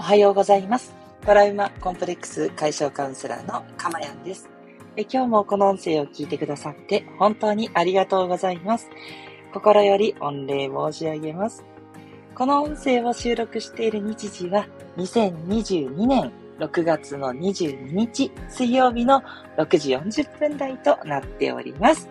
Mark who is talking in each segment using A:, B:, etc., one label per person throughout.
A: おはようございます。トラウマコンプレックス解消カウンセラーのかまやんです。え今日もこの音声を聞いてくださって本当にありがとうございます。心より御礼申し上げます。この音声を収録している日時は2022年6月の22日水曜日の6時40分台となっております。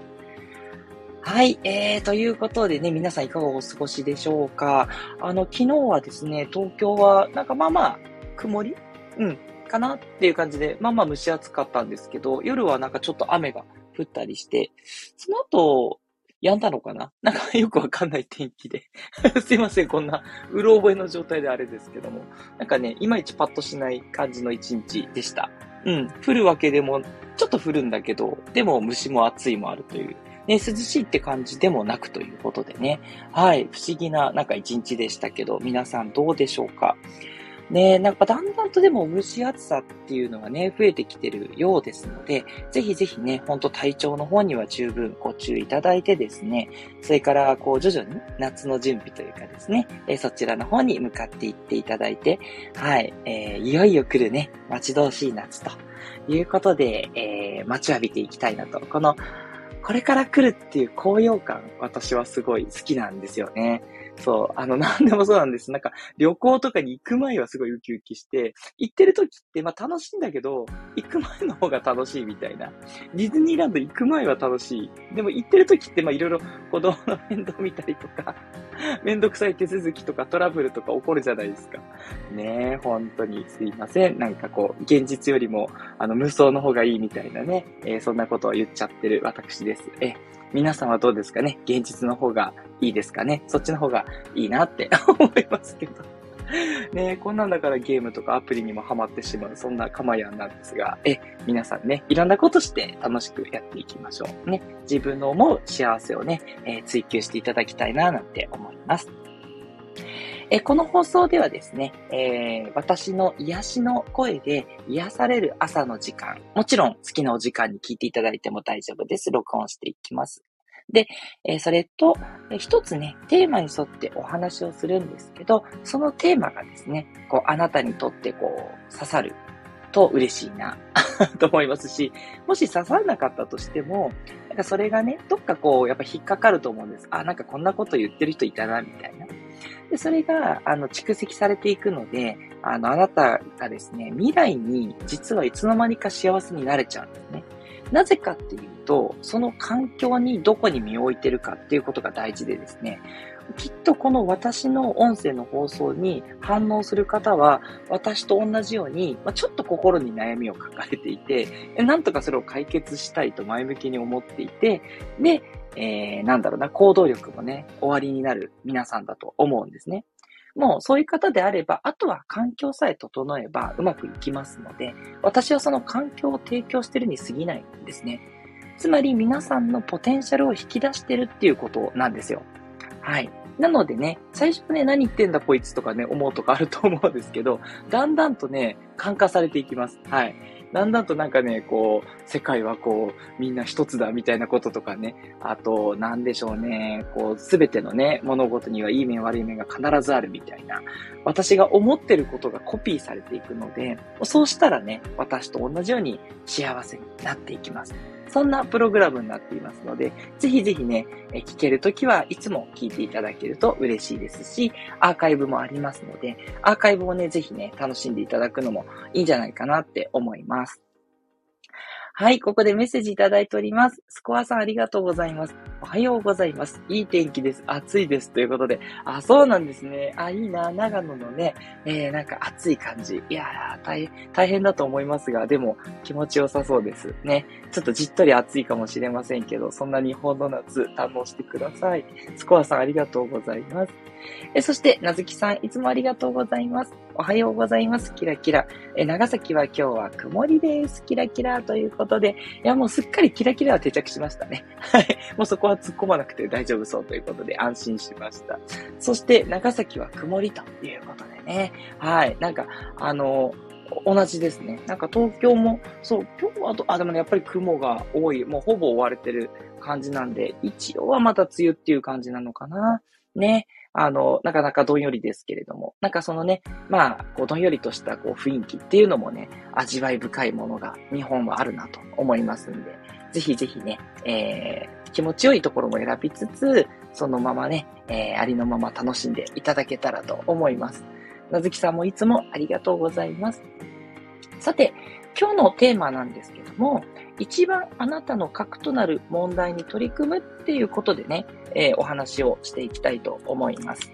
A: はい、えー、ということでね、皆さんいかがお過ごしでしょうか？あの、昨日はですね、東京はなんかまあまあ、曇り？うん、かなっていう感じで、まあまあ蒸し暑かったんですけど、夜はなんかちょっと雨が降ったりして、その後、止んだのかな？なんかよくわかんない天気で。すいません、こんな、うろ覚えの状態であれですけども。なんかね、いまいちパッとしない感じの一日でした。うん、降るわけでも、ちょっと降るんだけど、でも虫も暑いもあるという。ね、涼しいって感じでもなくということでね。はい、不思議ななんか一日でしたけど、皆さんどうでしょうか？ねなんかだんだんとでも蒸し暑さっていうのがね、増えてきてるようですので、ぜひぜひね、ほんと体調の方には十分ご注意いただいてですね、それからこう徐々に夏の準備というかですね、えそちらの方に向かっていっていただいて、はい、えーいよいよ来るね、待ち遠しい夏ということで、えー待ちわびていきたいなと。このこれから来るっていう高揚感、私はすごい好きなんですよね。そう、あの、なんでもそうなんです。なんか、旅行とかに行く前はすごいウキウキして、行ってる時って、まあ楽しいんだけど、行く前の方が楽しいみたいな。ディズニーランド行く前は楽しい。でも行ってる時って、まあいろいろ子供の面倒見たりとか、めんどくさい手続きとかトラブルとか起こるじゃないですか。ねえ、本当にすいません。なんかこう、現実よりも、あの、無双の方がいいみたいなね、えーそんなことを言っちゃってる私です。え、皆さんはどうですかね？現実の方がいいですかね？そっちの方がいいなって 思いますけど。ねこんなんだからゲームとかアプリにもハマってしまう、そんなかまやんなんですが、え、皆さんね、いろんなことして楽しくやっていきましょう。ね、自分の思う幸せをね、えー追求していただきたいな、なんて思います。えこの放送ではですね、えー私の癒しの声で癒される朝の時間、もちろん好きなお時間に聞いていただいても大丈夫です。録音していきます。で、えそれと、え一つね、テーマに沿ってお話をするんですけど、そのテーマがですね、こう、あなたにとってこう、刺さると嬉しいな、と思いますし、もし刺さらなかったとしても、なんかそれがね、どっかこう、やっぱ引っかかると思うんです。あ、なんかこんなこと言ってる人いたな、みたいな。で、それが、あの、蓄積されていくので、あの、あなたがですね、未来に実はいつの間にか幸せになれちゃうんですね。なぜかっていうと、その環境にどこに身を置いてるかっていうことが大事でですね、きっとこの私の音声の放送に反応する方は、私と同じように、まあ、ちょっと心に悩みを抱えていて、なんとかそれを解決したいと前向きに思っていて、で、えー、なんだろうな、行動力もね、終わりになる皆さんだと思うんですね。もうそういう方であれば、あとは環境さえ整えばうまくいきますので、私はその環境を提供してるに過ぎないんですね。つまり皆さんのポテンシャルを引き出してるっていうことなんですよ。はい。なのでね、最初ね、何言ってんだこいつとかね、思うとかあると思うんですけど、だんだんとね、感化されていきます。はい。だんだんとなんかね、こう、世界はこう、みんな一つだみたいなこととかね、あと、なんでしょうね、こう、すべてのね、物事にはいい面悪い面が必ずあるみたいな、私が思ってることがコピーされていくので、そうしたらね、私と同じように幸せになっていきます。そんなプログラムになっていますので、ぜひぜひね、え聞けるときはいつも聞いていただけると嬉しいですし、アーカイブもありますので、アーカイブをね、ぜひね、楽しんでいただくのもいいんじゃないかなって思います。はい、ここでメッセージいただいております。スコアさんありがとうございます。おはようございます。いい天気です。暑いです。ということで。あ、そうなんですね。あ、いいな。長野のね、えー、なんか暑い感じ。いやー、大変、大変だと思いますが、でも気持ちよさそうです。ね。ちょっとじっとり暑いかもしれませんけど、そんな日本の夏堪能してください。スコアさんありがとうございます。えそして、なずきさん、いつもありがとうございます。おはようございます。キラキラ。え長崎は今日は曇りです。キラキラということで、いや、もうすっかりキラキラは定着しましたね。はい。もうそこは突っ込まなくて大丈夫そうということで安心しました。そして、長崎は曇りということでね。はい。なんか、あの、同じですね。なんか東京も、そう、今日はと、あ、でもね、やっぱり雲が多い、もうほぼ追われてる感じなんで、一応はまた梅雨っていう感じなのかな。ね。あの、なかなかどんよりですけれども、なんかそのね、まあ、こうどんよりとしたこう雰囲気っていうのもね、味わい深いものが日本はあるなと思いますんで、ぜひぜひね、えー、気持ちよいところも選びつつ、そのままね、えー、ありのまま楽しんでいただけたらと思います。なずきさんもいつもありがとうございます。さて、今日のテーマなんですけども、一番あなたの核となる問題に取り組むっていうことでね、えー、お話をしていきたいと思います。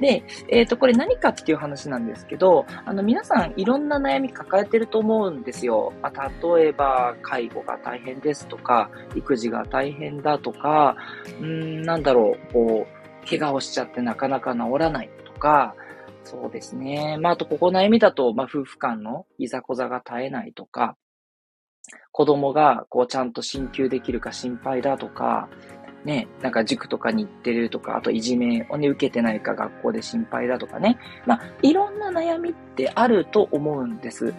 A: で、えっ、ー、と、これ何かっていう話なんですけど、あの、皆さんいろんな悩み抱えてると思うんですよ。まあ、例えば、介護が大変ですとか、育児が大変だとか、うん、なんだろう、こう、怪我をしちゃってなかなか治らないとか、そうですね。まあ、あと、ここ悩みだと、まあ、夫婦間のいざこざが絶えないとか、子供が、こう、ちゃんと進級できるか心配だとか、ね、なんか塾とかに行ってるとか、あといじめをね、受けてないか学校で心配だとかね。まあ、いろんな悩みってあると思うんです。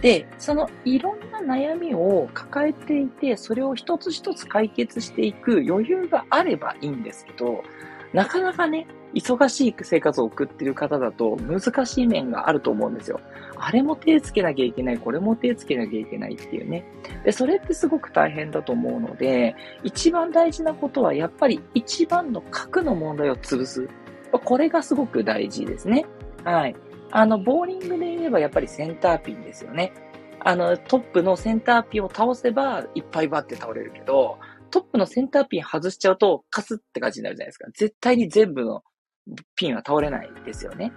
A: で、そのいろんな悩みを抱えていて、それを一つ一つ解決していく余裕があればいいんですけど、なかなかね、忙しい生活を送ってる方だと難しい面があると思うんですよ。あれも手つけなきゃいけない、これも手つけなきゃいけないっていうね。で、それってすごく大変だと思うので、一番大事なことはやっぱり一番の核の問題を潰す。これがすごく大事ですね。はい。あの、ボーリングで言えばやっぱりセンターピンですよね。あの、トップのセンターピンを倒せばいっぱいバって倒れるけど、トップのセンターピン外しちゃうとカスって感じになるじゃないですか。絶対に全部のピンは倒れないですよね。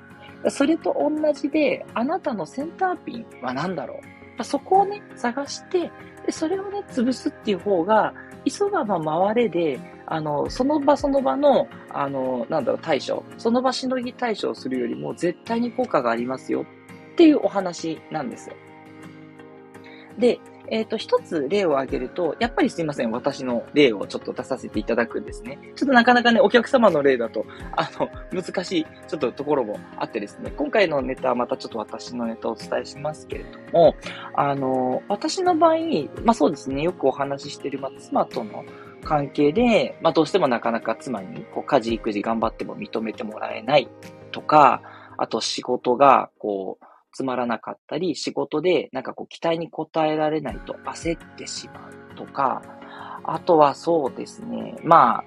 A: それと同じで、あなたのセンターピンは何だろうそこをね、探して、でそれをね、潰すっていう方が、急がば回れで、あの、その場その場の、あの、なんだろう、対処、その場しのぎ対処をするよりも絶対に効果がありますよっていうお話なんですよ。で、えっ、ー、と、一つ例を挙げると、やっぱりすいません、私の例をちょっと出させていただくんですね。ちょっとなかなかね、お客様の例だと、あの、難しい、ちょっとところもあってですね、今回のネタはまたちょっと私のネタをお伝えしますけれども、あの、私の場合、まあそうですね、よくお話ししてる、まあ、妻との関係で、まあどうしてもなかなか妻に、こう、家事育児頑張っても認めてもらえないとか、あと仕事が、こう、つまらなかったり、仕事でなんかこう期待に応えられないと焦ってしまうとか、あとはそうですね、まあ、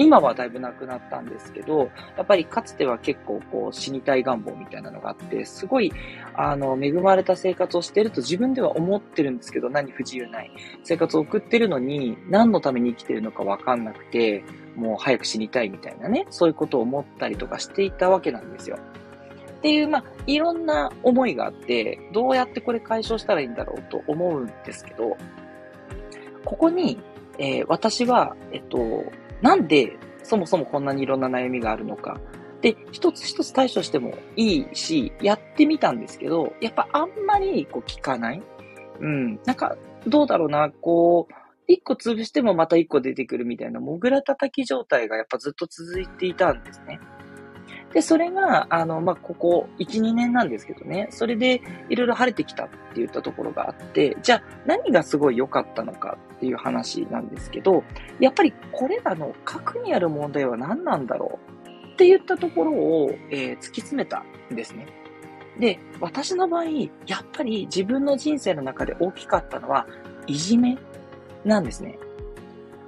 A: 今はだいぶなくなったんですけど、やっぱりかつては結構こう死にたい願望みたいなのがあって、すごい、あの、恵まれた生活をしてると自分では思ってるんですけど、何不自由ない生活を送ってるのに、何のために生きてるのかわかんなくて、もう早く死にたいみたいなね、そういうことを思ったりとかしていたわけなんですよ。っていう、まあ、いろんな思いがあって、どうやってこれ解消したらいいんだろうと思うんですけど、ここに、えー、私は、えっと、なんでそもそもこんなにいろんな悩みがあるのか。で、一つ一つ対処してもいいし、やってみたんですけど、やっぱあんまりこう聞かない。うん。なんか、どうだろうな、こう、一個潰してもまた一個出てくるみたいな、もぐら叩き状態がやっぱずっと続いていたんですね。で、それが、あの、まあ、ここ1、2年なんですけどね、それでいろいろ晴れてきたって言ったところがあって、じゃあ何がすごい良かったのかっていう話なんですけど、やっぱりこれらの核にある問題は何なんだろうって言ったところを、えー、突き詰めたんですね。で、私の場合、やっぱり自分の人生の中で大きかったのは、いじめなんですね。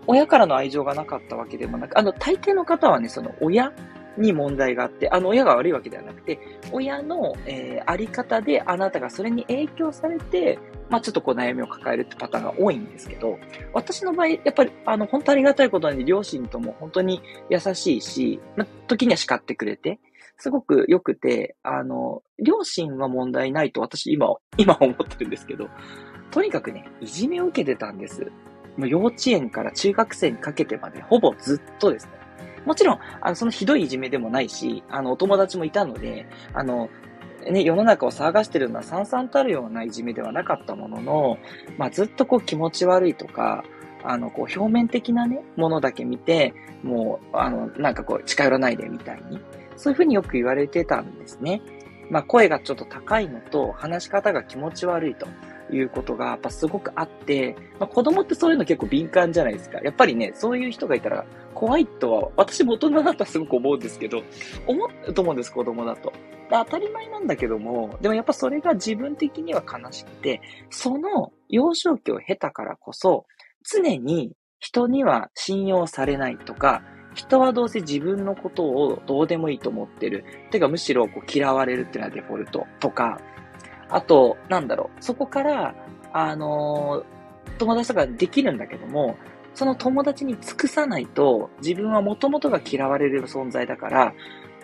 A: 親からの愛情がなかったわけでもなく、あの、大抵の方はね、その親に問題があって、あの親が悪いわけではなくて、親の、えー、あり方であなたがそれに影響されて、まあちょっとこう悩みを抱えるってパターンが多いんですけど、私の場合、やっぱりあの本当ありがたいことに両親とも本当に優しいし、まあ、時には叱ってくれて、すごく良くて、あの、両親は問題ないと私今、今思ってるんですけど、とにかくね、いじめを受けてたんです。もう幼稚園から中学生にかけてまでほぼずっとですね。もちろん、あの、そのひどいいじめでもないし、あの、お友達もいたので、あの、ね、世の中を騒がしてるのはさんさんたるようないじめではなかったものの、まあ、ずっとこう気持ち悪いとか、あの、こう表面的なね、ものだけ見て、もう、あの、なんかこう近寄らないでみたいに、そういうふうによく言われてたんですね。まあ、声がちょっと高いのと、話し方が気持ち悪いということがやっぱすごくあって、まあ、子供ってそういうの結構敏感じゃないですか。やっぱりね、そういう人がいたら怖いとは、私も大人だったらすごく思うんですけど、思うと思うんです、子供だと。当たり前なんだけども、でもやっぱそれが自分的には悲しくて、その幼少期を経たからこそ、常に人には信用されないとか、人はどうせ自分のことをどうでもいいと思ってる。てかむしろこう嫌われるっていうのはデフォルトとか、あと、なんだろう、そこから、あのー、友達とかできるんだけども、その友達に尽くさないと、自分はもともとが嫌われる存在だから、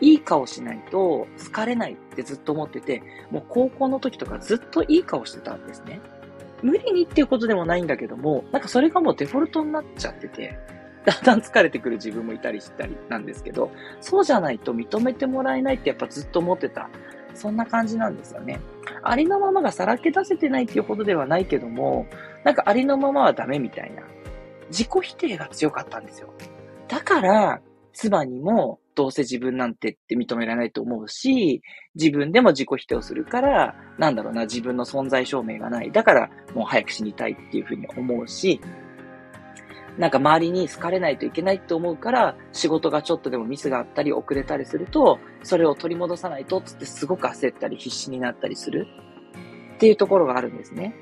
A: いい顔しないと好かれないってずっと思ってて、もう高校の時とかずっといい顔してたんですね。無理にっていうことでもないんだけども、なんかそれがもうデフォルトになっちゃってて、だんだん疲れてくる自分もいたりしたりなんですけど、そうじゃないと認めてもらえないってやっぱずっと思ってた。そんな感じなんですよね。ありのままがさらけ出せてないっていうほどではないけども、なんかありのままはダメみたいな。自己否定が強かったんですよ。だから、妻にもどうせ自分なんてって認められないと思うし、自分でも自己否定をするから、なんだろうな、自分の存在証明がない。だからもう早く死にたいっていうふうに思うし、なんか周りに好かれないといけないって思うから、仕事がちょっとでもミスがあったり遅れたりすると、それを取り戻さないとつってすごく焦ったり必死になったりするっていうところがあるんですね。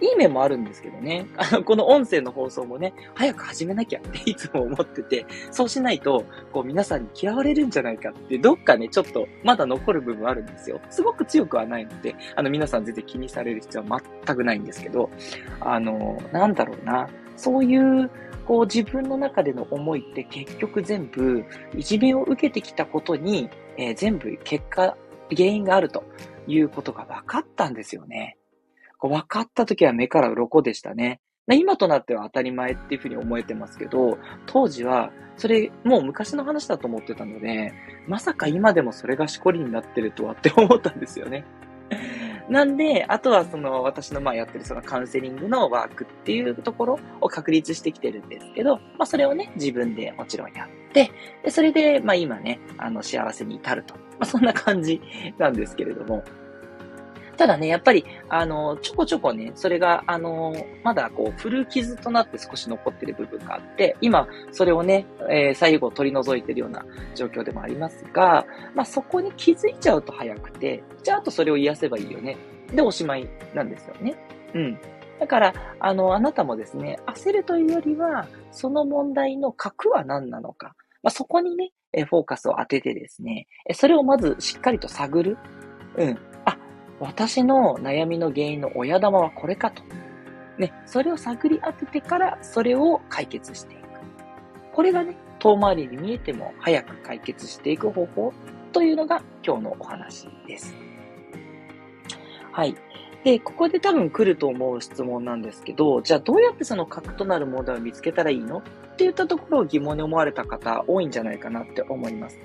A: いい面もあるんですけどね。あの、この音声の放送もね、早く始めなきゃっていつも思ってて、そうしないと、こう皆さんに嫌われるんじゃないかって、どっかね、ちょっとまだ残る部分あるんですよ。すごく強くはないので、あの、皆さん全然気にされる必要は全くないんですけど、あの、なんだろうな。そういう、こう自分の中での思いって結局全部、いじめを受けてきたことに、えー、全部結果、原因があるということが分かったんですよね。分かった時は目から鱗でしたね。今となっては当たり前っていうふうに思えてますけど、当時は、それ、もう昔の話だと思ってたので、まさか今でもそれがしこりになってるとはって思ったんですよね。なんで、あとはその私のまあやってるそのカウンセリングのワークっていうところを確立してきてるんですけど、まあそれをね、自分でもちろんやって、でそれでまあ今ね、あの幸せに至ると。まあそんな感じなんですけれども。ただね、やっぱり、あの、ちょこちょこね、それが、あの、まだこう、古傷となって少し残ってる部分があって、今、それをね、えー、最後取り除いてるような状況でもありますが、まあ、そこに気づいちゃうと早くて、じゃあ、あとそれを癒せばいいよね。で、おしまいなんですよね。うん。だから、あの、あなたもですね、焦るというよりは、その問題の核は何なのか。まあ、そこにね、フォーカスを当ててですね、それをまずしっかりと探る。うん。私の悩みの原因の親玉はこれかと。ね、それを探り当ててから、それを解決していく。これがね、遠回りに見えても早く解決していく方法というのが今日のお話です。はい。で、ここで多分来ると思う質問なんですけど、じゃあどうやってその核となる問題を見つけたらいいのって言ったところを疑問に思われた方多いんじゃないかなって思います。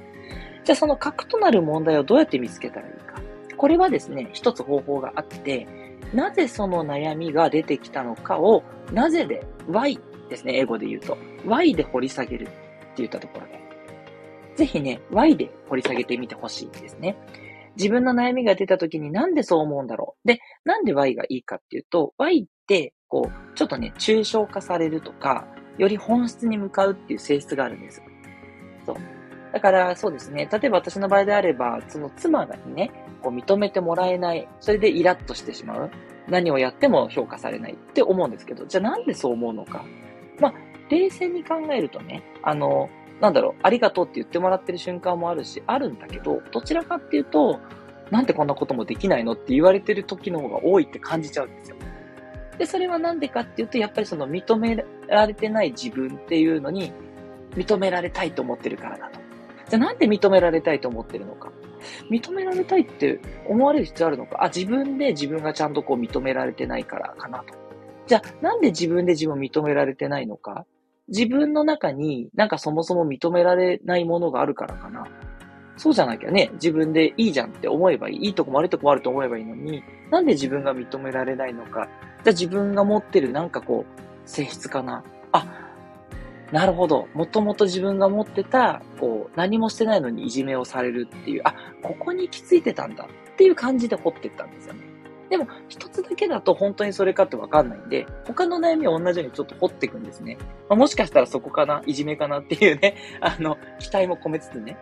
A: じゃあその核となる問題をどうやって見つけたらいいか。これはですね、一つ方法があって、なぜその悩みが出てきたのかを、なぜで、why ですね、英語で言うと。why で掘り下げるって言ったところで。ぜひね、why で掘り下げてみてほしいですね。自分の悩みが出た時になんでそう思うんだろう。で、なんで Y がいいかっていうと、Y って、こう、ちょっとね、抽象化されるとか、より本質に向かうっていう性質があるんです。そう。だから、そうですね。例えば私の場合であれば、その妻がね、こう認めてもらえない。それでイラッとしてしまう。何をやっても評価されないって思うんですけど、じゃあなんでそう思うのか。まあ、冷静に考えるとね、あの、なんだろう、ありがとうって言ってもらってる瞬間もあるし、あるんだけど、どちらかっていうと、なんでこんなこともできないの？って言われてる時の方が多いって感じちゃうんですよ。で、それはなんでかっていうと、やっぱりその認められてない自分っていうのに、認められたいと思ってるからだと。じゃあなんで認められたいと思ってるのか。認められたいって思われる必要あるのかあ、自分で自分がちゃんとこう認められてないからかなと。じゃあ、なんで自分で自分を認められてないのか自分の中になんかそもそも認められないものがあるからかな。そうじゃなきゃね、自分でいいじゃんって思えばいい。いいとこも悪いとこもあると思えばいいのに、なんで自分が認められないのか。じゃあ自分が持ってるなんかこう、性質かな。あ、なるほど。もともと自分が持ってた、こう、何もしてないのにいじめをされるっていう、あ、ここに行き着いてたんだっていう感じで掘ってったんですよね。でも、一つだけだと本当にそれかってわかんないんで、他の悩みを同じようにちょっと掘っていくんですね。まあ、もしかしたらそこかないじめかなっていうね、あの、期待も込めつつね。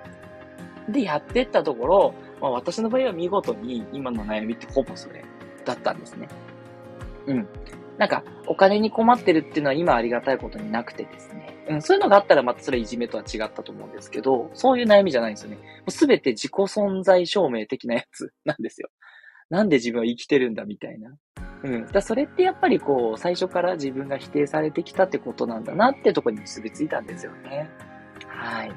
A: で、やってったところ、まあ、私の場合は見事に今の悩みってほぼそれだったんですね。うん。なんか、お金に困ってるっていうのは今ありがたいことになくてですね。うん、そういうのがあったらまたそれいじめとは違ったと思うんですけど、そういう悩みじゃないんですよね。すべて自己存在証明的なやつなんですよ。なんで自分は生きてるんだみたいな。うん。だそれってやっぱりこう、最初から自分が否定されてきたってことなんだなってとこに結びついたんですよね。はい。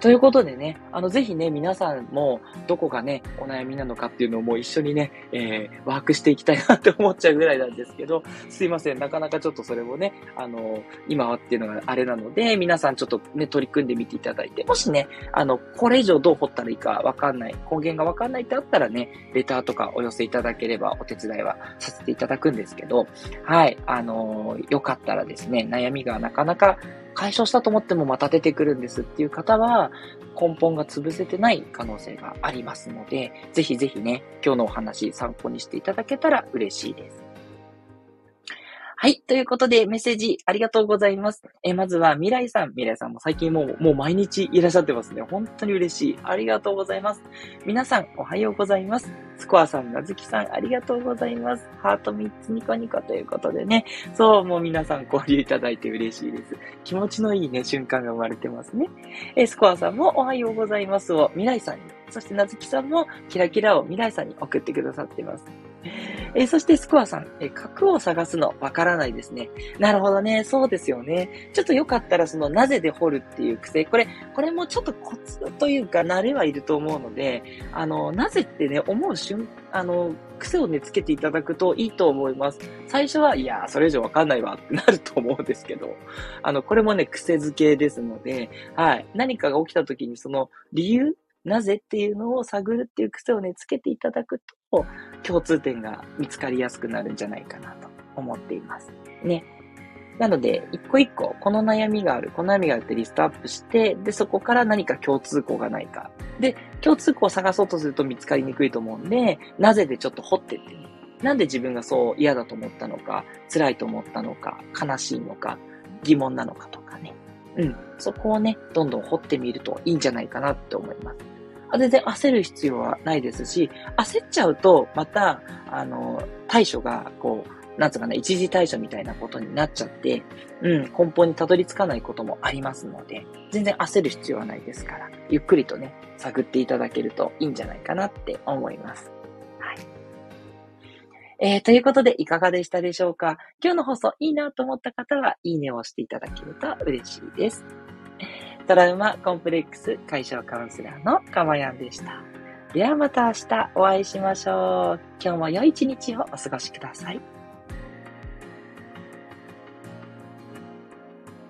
A: ということでね、あの、ぜひね、皆さんも、どこがね、お悩みなのかっていうのをもう一緒にね、えー、ワークしていきたいなって思っちゃうぐらいなんですけど、すいません、なかなかちょっとそれをね、あの、今はっていうのがあれなので、皆さんちょっとね、取り組んでみていただいて、もしね、あの、これ以上どう掘ったらいいかわかんない、根源がわかんないってあったらね、レターとかお寄せいただければお手伝いはさせていただくんですけど、はい、あの、よかったらですね、悩みがなかなか解消したと思ってもまた出てくるんですっていう方は、根本が潰せてない可能性がありますので、ぜひぜひね、今日のお話参考にしていただけたら嬉しいです。はい。ということで、メッセージありがとうございます。え、まずは、未来さん。未来さんも最近もう、もう毎日いらっしゃってますね。本当に嬉しい。ありがとうございます。皆さん、おはようございます。スコアさん、なずきさん、ありがとうございます。ハート3つニコニコということでね。そう、もう皆さん交流いただいて嬉しいです。気持ちのいいね、瞬間が生まれてますね。え、スコアさんもおはようございますを未来さんに、そしてなずきさんもキラキラを未来さんに送ってくださってます。えそしてスコアさん、え角を探すのわからないですね。なるほどね。そうですよね。ちょっとよかったらそのなぜで掘るっていう癖。これ、これもちょっとコツというか慣れはいると思うので、あの、なぜってね、思う瞬、あの、癖をね、つけていただくといいと思います。最初は、いやーそれ以上わかんないわってなると思うんですけど、あの、これもね、癖づけですので、はい。何かが起きた時にその理由なぜっていうのを探るっていう癖をね、つけていただくと、共通点が見つかりやすくなるんじゃないかなと思っています。ね。なので、一個一個、この悩みがある、この悩みがあるってリストアップして、で、そこから何か共通項がないか。で、共通項を探そうとすると見つかりにくいと思うんで、なぜでちょっと掘ってってね。なんで自分がそう嫌だと思ったのか、辛いと思ったのか、悲しいのか、疑問なのかとかね。うん。そこをね、どんどん掘ってみるといいんじゃないかなって思います。全然焦る必要はないですし、焦っちゃうと、また、あの、対処が、こう、なんつうかな、一時対処みたいなことになっちゃって、うん、根本にたどり着かないこともありますので、全然焦る必要はないですから、ゆっくりとね、探っていただけるといいんじゃないかなって思います。はい。えー、ということで、いかがでしたでしょうか？今日の放送いいなと思った方は、いいねを押していただけると嬉しいです。トラウマコンプレックス解消カウンセラーのかまやんでした。ではまた明日お会いしましょう。今日も良い一日をお過ごしください。